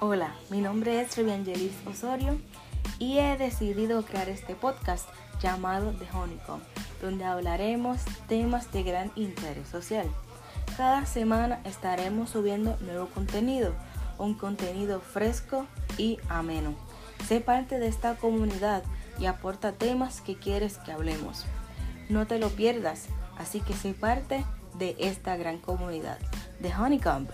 Hola, mi nombre es Reviangelis Osorio y he decidido crear este podcast llamado The Honeycomb, donde hablaremos temas de gran interés social. Cada semana estaremos subiendo nuevo contenido, un contenido fresco y ameno. Sé parte de esta comunidad y aporta temas que quieres que hablemos. No te lo pierdas, así que sé parte de esta gran comunidad, The Honeycomb.